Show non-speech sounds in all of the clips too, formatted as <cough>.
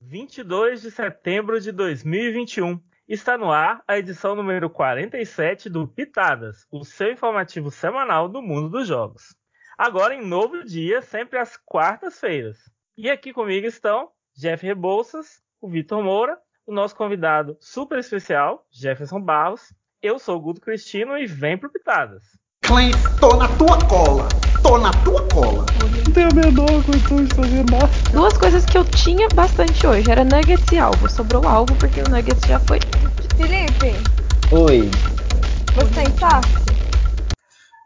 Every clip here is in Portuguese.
22 de setembro de 2021. Está no ar a edição número 47 do Pitadas, o seu informativo semanal do mundo dos jogos. Agora em novo dia, sempre às quartas-feiras. E aqui comigo estão Jeff Rebouças, o Vitor Moura, o nosso convidado super especial, Jefferson Barros. Eu sou o Guto Cristino e vem pro Pitadas. Clem, tô na tua cola! Tô na tua cola! Não tenho a menor condição de fazer nada. Duas coisas que eu tinha bastante hoje era nuggets e alvo. Sobrou alvo porque o nuggets já foi. Felipe, Oi. você está?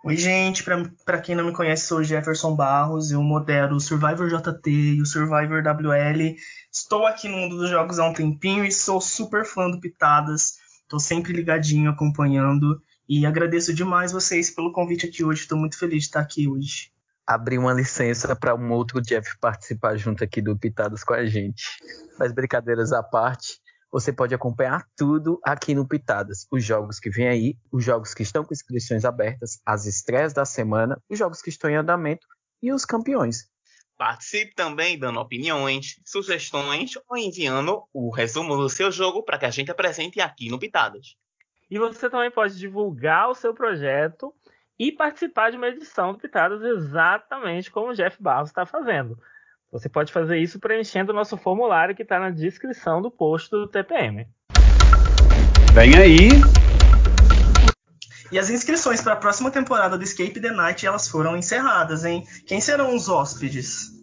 Oi, gente. Pra, pra quem não me conhece, sou o Jefferson Barros. Eu modero o Survivor JT e o Survivor WL. Estou aqui no mundo dos jogos há um tempinho e sou super fã do Pitadas. Tô sempre ligadinho, acompanhando. E agradeço demais vocês pelo convite aqui hoje. Estou muito feliz de estar aqui hoje. Abri uma licença para um outro Jeff participar junto aqui do Pitadas com a gente. Mas brincadeiras à parte, você pode acompanhar tudo aqui no Pitadas. Os jogos que vêm aí, os jogos que estão com inscrições abertas, as estreias da semana, os jogos que estão em andamento e os campeões. Participe também dando opiniões, sugestões ou enviando o resumo do seu jogo para que a gente apresente aqui no Pitadas. E você também pode divulgar o seu projeto e participar de uma edição do Pitadas exatamente como o Jeff Barros está fazendo. Você pode fazer isso preenchendo o nosso formulário que está na descrição do post do TPM. Vem aí. E as inscrições para a próxima temporada do Escape the Night elas foram encerradas, hein? Quem serão os hóspedes?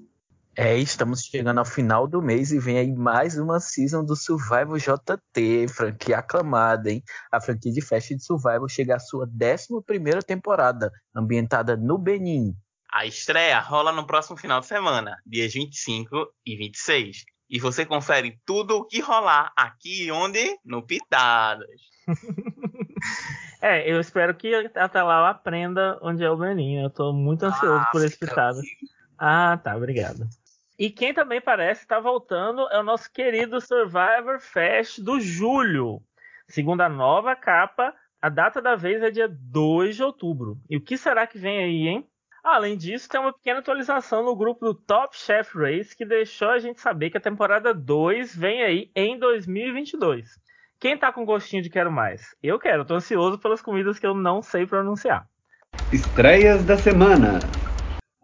É, estamos chegando ao final do mês e vem aí mais uma season do Survival JT, franquia aclamada, hein? A franquia de festa de Survival chega à sua 11 temporada, ambientada no Benin. A estreia rola no próximo final de semana, dias 25 e 26. E você confere tudo o que rolar aqui e onde? No Pitadas. <laughs> É, eu espero que até lá eu aprenda onde é o Benin. Eu tô muito ansioso por esse Pitadas. Ah, tá, obrigado. E quem também parece estar voltando é o nosso querido Survivor Fest do julho. Segundo a nova capa, a data da vez é dia 2 de outubro. E o que será que vem aí, hein? Além disso, tem uma pequena atualização no grupo do Top Chef Race que deixou a gente saber que a temporada 2 vem aí em 2022. Quem tá com gostinho de quero mais? Eu quero, tô ansioso pelas comidas que eu não sei pronunciar. Estreias da semana.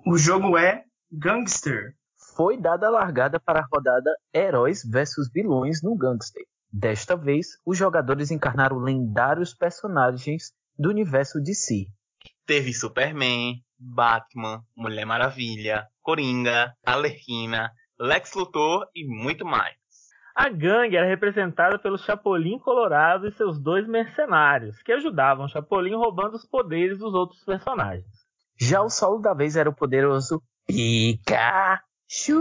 O jogo é Gangster. Foi dada a largada para a rodada Heróis versus Vilões no Gangster. Desta vez, os jogadores encarnaram lendários personagens do universo DC. Teve Superman, Batman, Mulher Maravilha, Coringa, Alerquina, Lex Luthor e muito mais. A gangue era representada pelo Chapolin Colorado e seus dois mercenários, que ajudavam o Chapolin roubando os poderes dos outros personagens. Já o solo da vez era o poderoso Pikachu,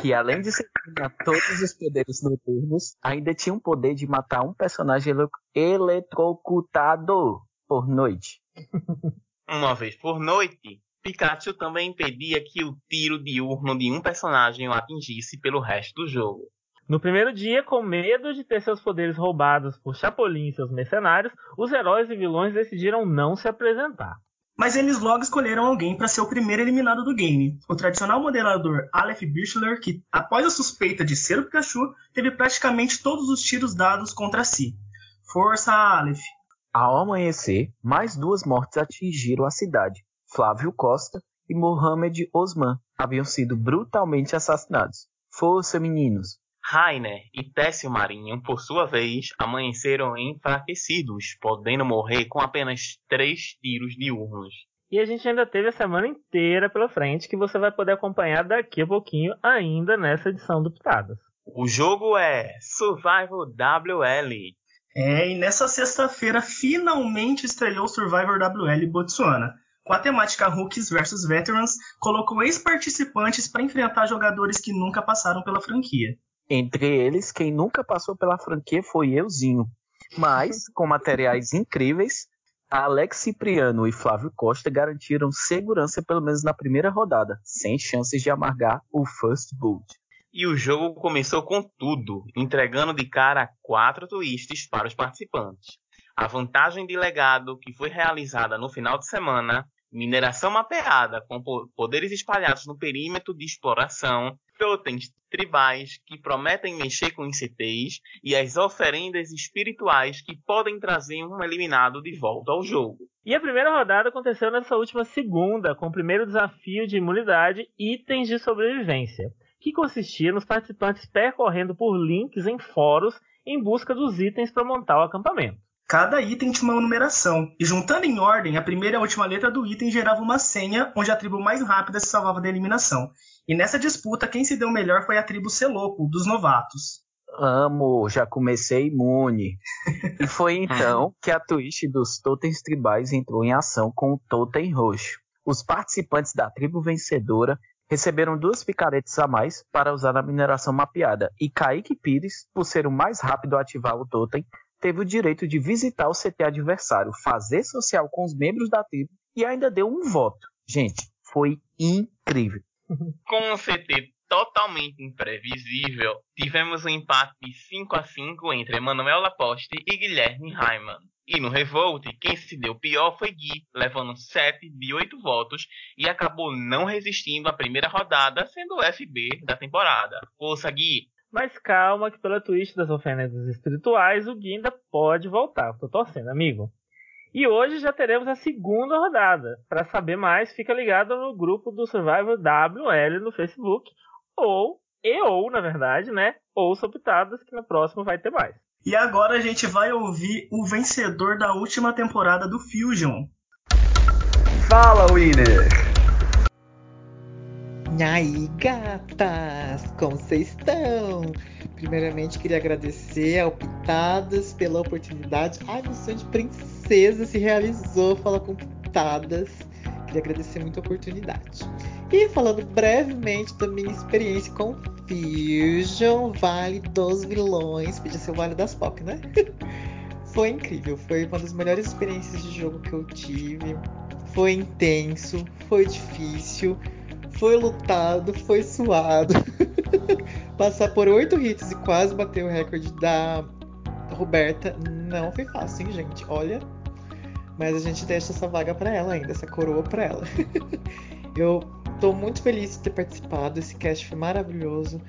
que além de ganhar todos os poderes noturnos, ainda tinha um poder de matar um personagem ele eletrocutado por noite. <laughs> Uma vez por noite, Pikachu também impedia que o tiro diurno de um personagem o atingisse pelo resto do jogo. No primeiro dia, com medo de ter seus poderes roubados por Chapolin e seus mercenários, os heróis e vilões decidiram não se apresentar. Mas eles logo escolheram alguém para ser o primeiro eliminado do game. O tradicional moderador Aleph Birchler, que, após a suspeita de ser o Pikachu, teve praticamente todos os tiros dados contra si. Força, Aleph! Ao amanhecer, mais duas mortes atingiram a cidade. Flávio Costa e Mohamed Osman haviam sido brutalmente assassinados. Força, meninos! Rainer e Técio Marinho, por sua vez, amanheceram enfraquecidos, podendo morrer com apenas três tiros diurnos. E a gente ainda teve a semana inteira pela frente que você vai poder acompanhar daqui a pouquinho, ainda nessa edição do Pitadas. O jogo é Survival WL. É, e nessa sexta-feira finalmente estreou Survivor WL Botsuana. Com a temática Rookies vs Veterans, colocou ex-participantes para enfrentar jogadores que nunca passaram pela franquia. Entre eles, quem nunca passou pela franquia foi euzinho. Mas, com materiais incríveis, Alex Cipriano e Flávio Costa garantiram segurança pelo menos na primeira rodada, sem chances de amargar o First Boot. E o jogo começou com tudo, entregando de cara quatro twists para os participantes. A vantagem de legado, que foi realizada no final de semana, mineração mapeada com poderes espalhados no perímetro de exploração totens tribais que prometem mexer com ICTs e as oferendas espirituais que podem trazer um eliminado de volta ao jogo. E a primeira rodada aconteceu nessa última segunda, com o primeiro desafio de imunidade Itens de Sobrevivência, que consistia nos participantes percorrendo por links em fóruns em busca dos itens para montar o acampamento. Cada item tinha uma numeração, e juntando em ordem, a primeira e a última letra do item gerava uma senha onde a tribo mais rápida se salvava da eliminação. E nessa disputa, quem se deu melhor foi a tribo Celoco, dos novatos. Amo, já comecei imune. e foi <laughs> então que a twist dos totens tribais entrou em ação com o totem roxo. Os participantes da tribo vencedora receberam duas picaretes a mais para usar na mineração mapeada, e Kaique Pires, por ser o mais rápido a ativar o totem, teve o direito de visitar o CT adversário, fazer social com os membros da tribo e ainda deu um voto. Gente, foi incrível. <laughs> Com um CT totalmente imprevisível, tivemos um empate de 5 a 5 entre Emanuel Laposte e Guilherme Raiman. E no Revolt, quem se deu pior foi Gui, levando 7 de 8 votos e acabou não resistindo à primeira rodada, sendo o FB da temporada. Força, Gui! Mas calma que pela twist das ofensas espirituais o Gui ainda pode voltar. Tô torcendo, amigo. E hoje já teremos a segunda rodada. Para saber mais, fica ligado no grupo do Survivor WL no Facebook. Ou, e ou, na verdade, né? Ou Pitadas, que no próximo vai ter mais. E agora a gente vai ouvir o vencedor da última temporada do Fusion. Fala, Winner! E aí, gatas, como vocês estão? Primeiramente, queria agradecer ao Pitadas pela oportunidade. Ai, meu de princesa se realizou, falar com Pitadas. Queria agradecer muito a oportunidade. E falando brevemente da minha experiência com Fusion, Vale dos Vilões, podia ser o Vale das Pop, né? <laughs> foi incrível, foi uma das melhores experiências de jogo que eu tive. Foi intenso, foi difícil foi lutado, foi suado. <laughs> Passar por oito hits e quase bater o recorde da Roberta não foi fácil, hein, gente? Olha. Mas a gente deixa essa vaga para ela ainda, essa coroa para ela. <laughs> Eu tô muito feliz de ter participado. Esse cast foi maravilhoso.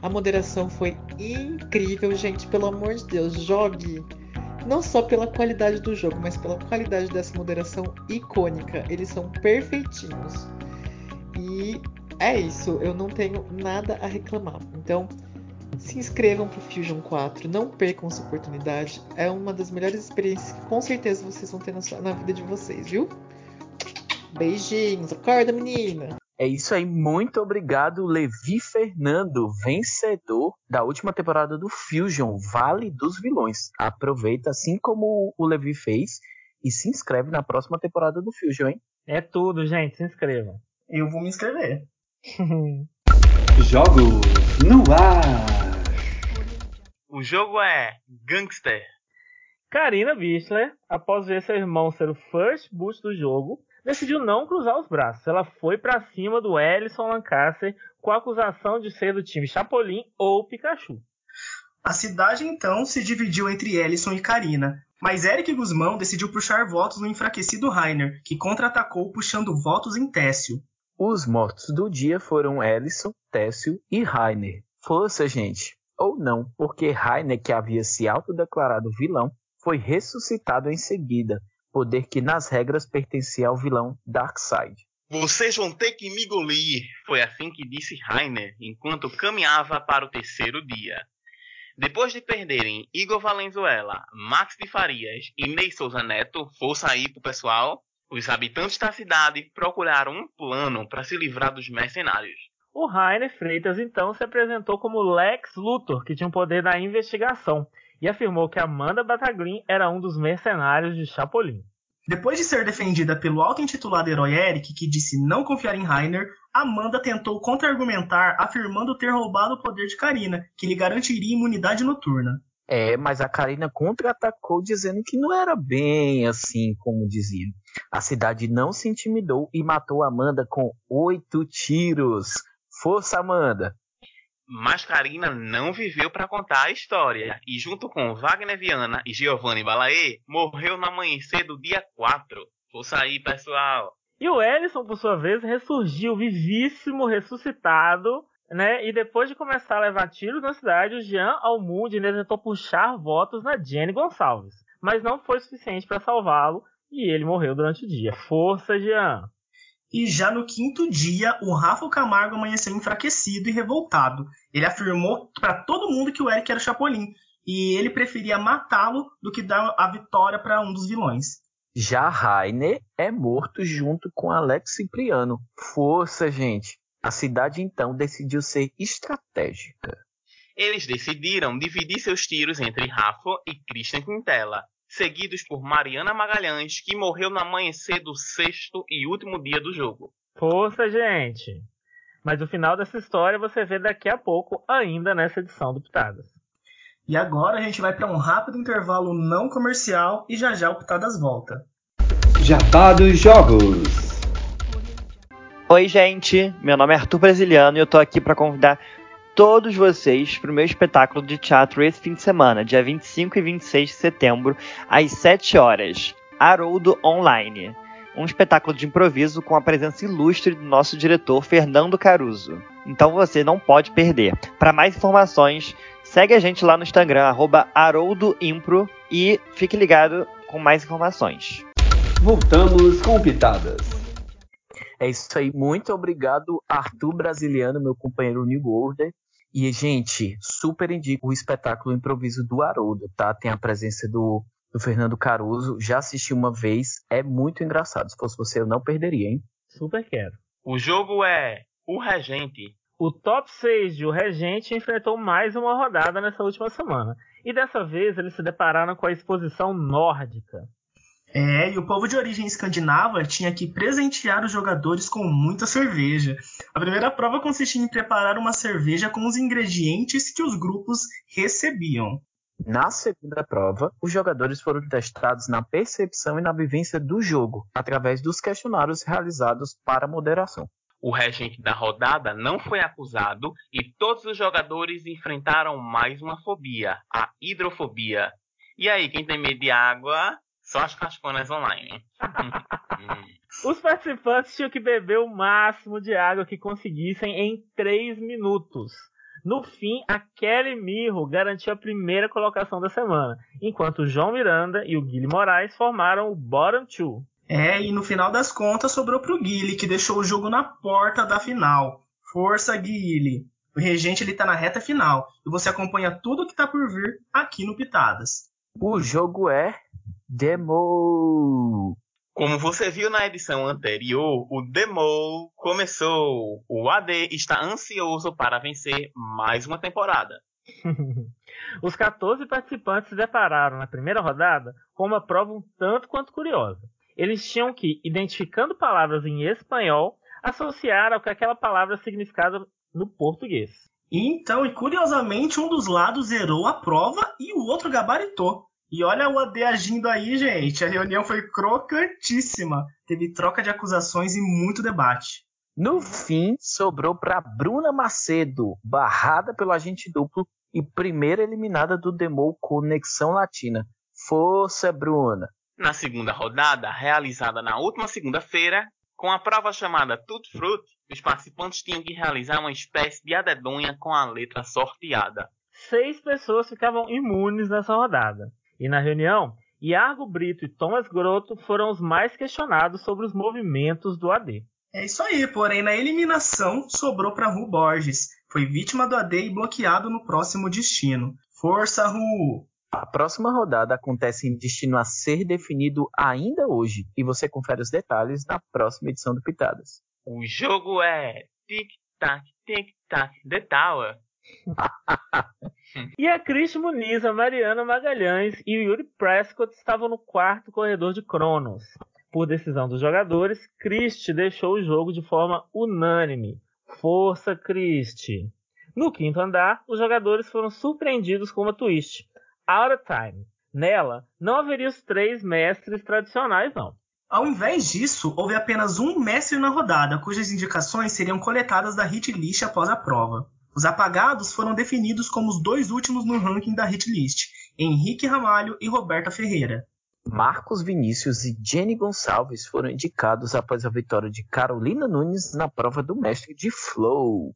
A moderação foi incrível, gente. Pelo amor de Deus, jogue não só pela qualidade do jogo, mas pela qualidade dessa moderação icônica. Eles são perfeitinhos. E é isso, eu não tenho nada a reclamar. Então, se inscrevam para o Fusion 4, não percam essa oportunidade. É uma das melhores experiências que com certeza vocês vão ter na, sua, na vida de vocês, viu? Beijinhos, acorda menina! É isso aí, muito obrigado, Levi Fernando, vencedor da última temporada do Fusion, Vale dos Vilões. Aproveita, assim como o Levi fez, e se inscreve na próxima temporada do Fusion, hein? É tudo, gente, se inscrevam eu vou me inscrever. <laughs> Jogos no ar. O jogo é Gangster. Karina Bichler, após ver seu irmão ser o first boost do jogo, decidiu não cruzar os braços. Ela foi para cima do Ellison Lancaster com a acusação de ser do time Chapolin ou Pikachu. A cidade então se dividiu entre Ellison e Karina, mas Eric Guzmão decidiu puxar votos no enfraquecido Rainer, que contra-atacou puxando votos em Técio. Os mortos do dia foram Ellison, Técio e Rainer. Força, gente! Ou não, porque Rainer, que havia se autodeclarado vilão, foi ressuscitado em seguida, poder que nas regras pertencia ao vilão Darkseid. Vocês vão ter que me engolir, foi assim que disse Rainer, enquanto caminhava para o terceiro dia. Depois de perderem Igor Valenzuela, Max de Farias e Ney Souza Neto, força aí pro pessoal, os habitantes da cidade procuraram um plano para se livrar dos mercenários. O Rainer Freitas então se apresentou como Lex Luthor, que tinha o poder da investigação, e afirmou que Amanda Bataglin era um dos mercenários de Chapolin. Depois de ser defendida pelo auto-intitulado herói Eric, que disse não confiar em Rainer, Amanda tentou contra-argumentar afirmando ter roubado o poder de Karina, que lhe garantiria imunidade noturna. É, mas a Karina contra-atacou dizendo que não era bem assim como diziam. A cidade não se intimidou e matou Amanda com oito tiros. Força, Amanda! Mas Karina não viveu para contar a história e, junto com Wagner Viana e Giovanni Balaê, morreu no amanhecer do dia 4. Força aí, pessoal! E o Ellison, por sua vez, ressurgiu vivíssimo, ressuscitado, né? E depois de começar a levar tiros na cidade, o Jean Almude tentou puxar votos na Jenny Gonçalves. Mas não foi suficiente para salvá-lo e ele morreu durante o dia. Força, Jean! E já no quinto dia, o Rafa Camargo amanheceu enfraquecido e revoltado. Ele afirmou para todo mundo que o Eric era Chapolin e ele preferia matá-lo do que dar a vitória para um dos vilões. Já Rainer é morto junto com Alex Cipriano. Força, gente! A cidade então decidiu ser estratégica. Eles decidiram dividir seus tiros entre Rafa e Christian Quintela, seguidos por Mariana Magalhães, que morreu no amanhecer do sexto e último dia do jogo. Força, gente! Mas o final dessa história você vê daqui a pouco, ainda nessa edição do Pitadas. E agora a gente vai para um rápido intervalo não comercial e já já o Pitadas volta. Jabá dos Jogos. Oi, gente. Meu nome é Arthur Brasiliano e eu tô aqui para convidar todos vocês para o meu espetáculo de teatro esse fim de semana, dia 25 e 26 de setembro, às 7 horas. Haroldo Online. Um espetáculo de improviso com a presença ilustre do nosso diretor Fernando Caruso. Então você não pode perder. Para mais informações, segue a gente lá no Instagram, HaroldoImpro, e fique ligado com mais informações. Voltamos com Pitadas. É isso aí. Muito obrigado, Arthur Brasiliano, meu companheiro New Order. E, gente, super indico o espetáculo improviso do Haroldo, tá? Tem a presença do, do Fernando Caruso. Já assisti uma vez. É muito engraçado. Se fosse você, eu não perderia, hein? Super quero. O jogo é O Regente. O top 6 de O Regente enfrentou mais uma rodada nessa última semana. E dessa vez eles se depararam com a exposição nórdica. É, e o povo de origem escandinava tinha que presentear os jogadores com muita cerveja. A primeira prova consistia em preparar uma cerveja com os ingredientes que os grupos recebiam. Na segunda prova, os jogadores foram testados na percepção e na vivência do jogo, através dos questionários realizados para moderação. O regente da rodada não foi acusado e todos os jogadores enfrentaram mais uma fobia, a hidrofobia. E aí, quem tem medo de água, só as casconas online. <laughs> Os participantes tinham que beber o máximo de água que conseguissem em 3 minutos. No fim, a Kelly Mirro garantiu a primeira colocação da semana, enquanto o João Miranda e o Guilherme Moraes formaram o Bottom Two. É, e no final das contas sobrou pro Guile, que deixou o jogo na porta da final. Força, Guile! O Regente ele tá na reta final e você acompanha tudo que tá por vir aqui no Pitadas. O jogo é Demo! Como você viu na edição anterior, o Demo começou. O AD está ansioso para vencer mais uma temporada. <laughs> Os 14 participantes se depararam na primeira rodada com uma prova um tanto quanto curiosa. Eles tinham que, identificando palavras em espanhol, associar ao que aquela palavra significava no português. Então, e curiosamente, um dos lados zerou a prova e o outro gabaritou. E olha o AD agindo aí, gente. A reunião foi crocantíssima. Teve troca de acusações e muito debate. No fim, sobrou para Bruna Macedo, barrada pelo agente duplo e primeira eliminada do Demo Conexão Latina. Força, Bruna! Na segunda rodada, realizada na última segunda-feira, com a prova chamada Tut Fruit, os participantes tinham que realizar uma espécie de adedonha com a letra sorteada. Seis pessoas ficavam imunes nessa rodada. E na reunião, Iago Brito e Thomas Grotto foram os mais questionados sobre os movimentos do AD. É isso aí, porém na eliminação sobrou para Ru Borges. Foi vítima do AD e bloqueado no próximo destino. Força, Ru! A próxima rodada acontece em destino a ser definido ainda hoje e você confere os detalhes na próxima edição do Pitadas. O jogo é tic-tac, tic-tac, The Tower. E a Cris Muniz, a Mariana Magalhães e o Yuri Prescott estavam no quarto corredor de Cronos. Por decisão dos jogadores, Christie deixou o jogo de forma unânime. Força, Christie! No quinto andar, os jogadores foram surpreendidos com uma twist. Out of time. Nela, não haveria os três mestres tradicionais, não. Ao invés disso, houve apenas um mestre na rodada, cujas indicações seriam coletadas da hit list após a prova. Os apagados foram definidos como os dois últimos no ranking da hit list, Henrique Ramalho e Roberta Ferreira. Marcos Vinícius e Jenny Gonçalves foram indicados após a vitória de Carolina Nunes na prova do mestre de Flow.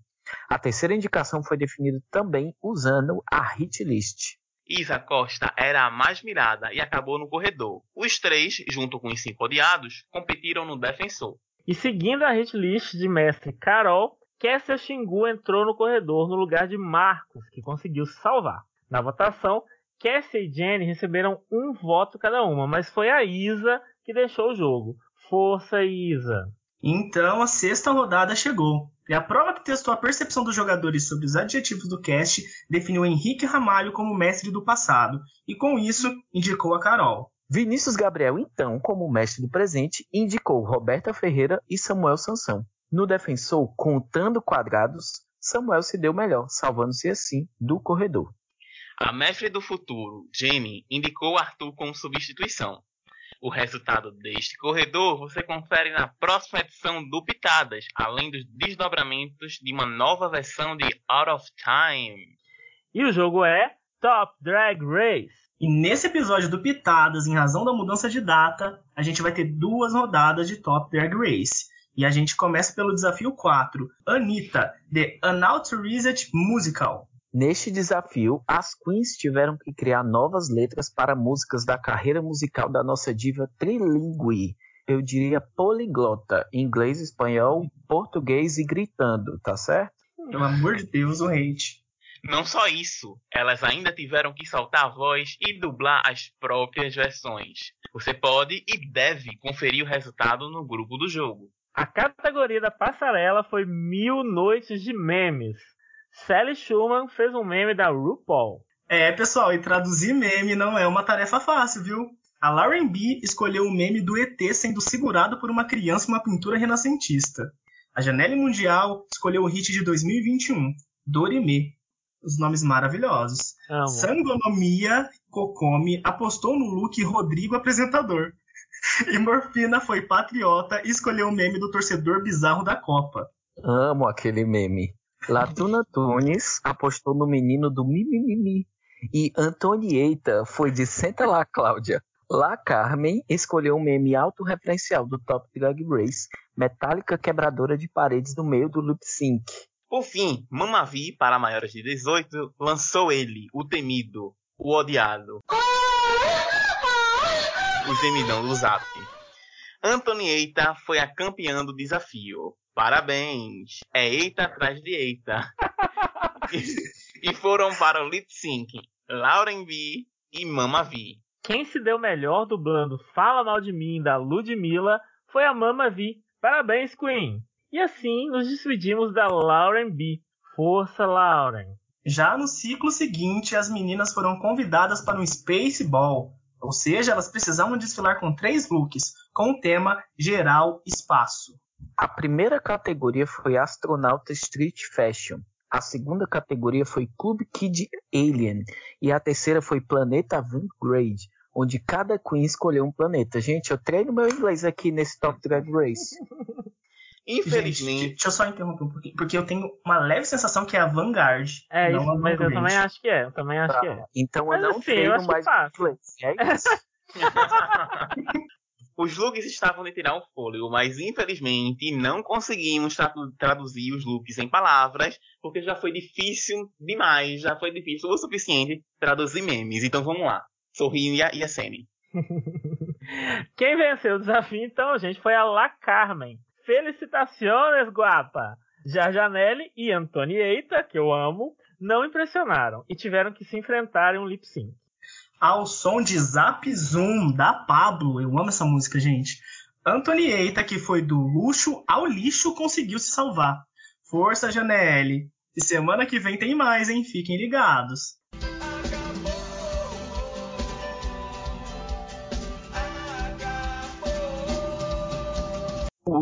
A terceira indicação foi definida também usando a hit list. Isa Costa era a mais mirada e acabou no corredor. Os três, junto com os cinco odiados, competiram no defensor. E seguindo a hit list de mestre Carol, Kessia Xingu entrou no corredor no lugar de Marcos, que conseguiu se salvar. Na votação, Kessia e Jenny receberam um voto cada uma, mas foi a Isa que deixou o jogo. Força, Isa! Então a sexta rodada chegou. E a prova que testou a percepção dos jogadores sobre os adjetivos do cast definiu Henrique Ramalho como mestre do passado, e com isso indicou a Carol. Vinícius Gabriel, então, como mestre do presente, indicou Roberta Ferreira e Samuel Sansão. No defensor, contando quadrados, Samuel se deu melhor, salvando-se assim do corredor. A mestre do futuro, Jenny, indicou Arthur como substituição. O resultado deste corredor você confere na próxima edição do Pitadas, além dos desdobramentos de uma nova versão de Out of Time. E o jogo é Top Drag Race. E nesse episódio do Pitadas, em razão da mudança de data, a gente vai ter duas rodadas de Top Drag Race. E a gente começa pelo desafio 4, Anitta, The Unautorized Musical. Neste desafio, as queens tiveram que criar novas letras para músicas da carreira musical da nossa diva trilingue. Eu diria poliglota, inglês, espanhol, português e gritando, tá certo? Pelo amor de Deus, o hate. Não só isso, elas ainda tiveram que soltar a voz e dublar as próprias versões. Você pode e deve conferir o resultado no grupo do jogo. A categoria da passarela foi Mil Noites de Memes. Sally Schumann fez um meme da RuPaul. É, pessoal, e traduzir meme não é uma tarefa fácil, viu? A Lauren B escolheu o meme do ET sendo segurado por uma criança em uma pintura renascentista. A Janelle Mundial escolheu o hit de 2021, Dorime. Os nomes maravilhosos. Sangonomia Kokomi apostou no look Rodrigo apresentador. <laughs> E Morfina foi patriota e escolheu o meme do torcedor bizarro da Copa. Amo aquele meme. Latuna Tunes apostou no menino do Mimimimi. E Antonieta foi de Senta lá, Cláudia. La Carmen escolheu um meme autorreferencial do Top Drag Race, metálica quebradora de paredes no meio do lip sync. Por fim, Mamavi, para maiores de 18, lançou ele, o temido, o odiado. O gemidão do Zap. Antonieta foi a campeã do desafio. Parabéns! É eita atrás de eita. e, <laughs> e foram para o lip sync Lauren V e Mama V. Quem se deu melhor dublando Fala Mal de Mim da Ludmilla foi a Mama V. Parabéns, Queen! E assim nos despedimos da Lauren B. Força, Lauren! Já no ciclo seguinte, as meninas foram convidadas para um Space Ball, ou seja, elas precisavam desfilar com três looks, com o tema Geral Espaço. A primeira categoria foi Astronauta Street Fashion. A segunda categoria foi Club Kid Alien. E a terceira foi Planeta Grade, onde cada queen escolheu um planeta. Gente, eu treino meu inglês aqui nesse Top Drag Race. <laughs> Infelizmente. Gente, deixa eu só interromper um pouquinho, porque eu tenho uma leve sensação que é a Vanguard. É não isso, a mas eu Vanguard. também acho que é. Eu também acho Tá. que é. Então Mas eu não assim, eu treino mais inglês. É isso. <laughs> Os looks estavam de tirar o fôlego, mas infelizmente não conseguimos tradu- traduzir os looks em palavras, porque já foi difícil demais, já foi difícil o suficiente traduzir memes. Então vamos lá. Sorri e a, e a Sene. <laughs> Quem venceu o desafio, então, gente, foi a La Carmen. Felicitações, guapa! Jarjanelli e Antonieta, que eu amo, não impressionaram e tiveram que se enfrentar em um lip sync. Ao som de Zap Zoom da Pablo. Eu amo essa música, gente. Antonieta, que foi do luxo ao lixo, conseguiu se salvar. Força, Janelle. E semana que vem tem mais, hein? Fiquem ligados.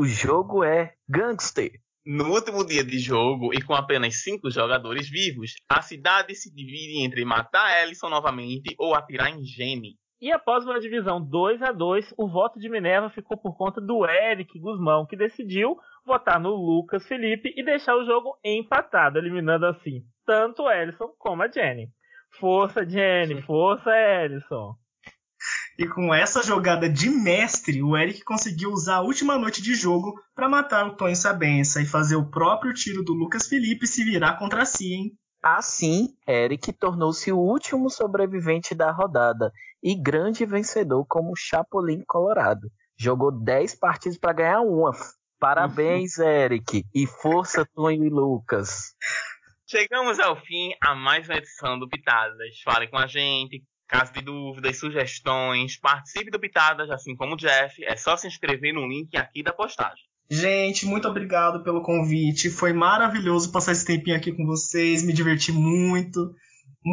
O jogo é Gangster. No último dia de jogo e com apenas cinco jogadores vivos, a cidade se divide entre matar Ellison novamente ou atirar em Jenny. E após uma divisão 2 a 2 o voto de Minerva ficou por conta do Eric Guzmão, que decidiu votar no Lucas Felipe e deixar o jogo empatado, eliminando assim tanto o Ellison como a Jenny. Força, Jenny, força, Ellison. E com essa jogada de mestre, o Eric conseguiu usar a última noite de jogo para matar o Tonho Sabença e fazer o próprio tiro do Lucas Felipe se virar contra si, hein? Assim, Eric tornou-se o último sobrevivente da rodada e grande vencedor como Chapolin Colorado. Jogou 10 partidas para ganhar uma. Parabéns, <laughs> Eric. E força, Tonho e Lucas. Chegamos ao fim a mais uma edição do Pitadas. Fale com a gente, caso de dúvidas, sugestões, participe do Pitadas, assim como o Jeff. É só se inscrever no link aqui da postagem. Gente, muito obrigado pelo convite. Foi maravilhoso passar esse tempinho aqui com vocês. Me diverti muito.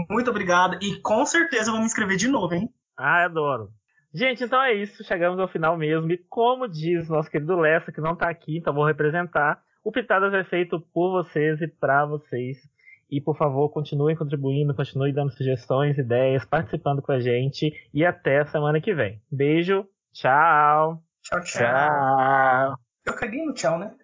Muito obrigado. E com certeza eu vou me inscrever de novo, hein? Ah, adoro. Gente, então é isso. Chegamos ao final mesmo. E como diz nosso querido Lessa, que não tá aqui, então vou representar. O Pitadas é feito por vocês e para vocês. E por favor, continuem contribuindo, continuem dando sugestões, ideias, participando com a gente. E até a semana que vem. Beijo, tchau. Tchau, tchau. Tchau. Eu caguei no tchau, né?